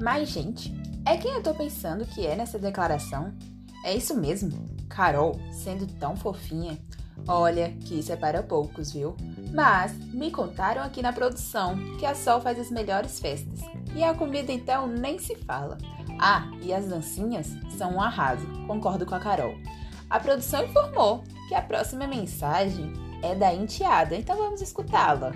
Mas, gente, é quem eu tô pensando que é nessa declaração? É isso mesmo? Carol, sendo tão fofinha. Olha, que isso é para poucos, viu? Mas me contaram aqui na produção que a Sol faz as melhores festas. E a comida então nem se fala. Ah, e as dancinhas são um arraso, concordo com a Carol. A produção informou que a próxima mensagem é da enteada, então vamos escutá-la.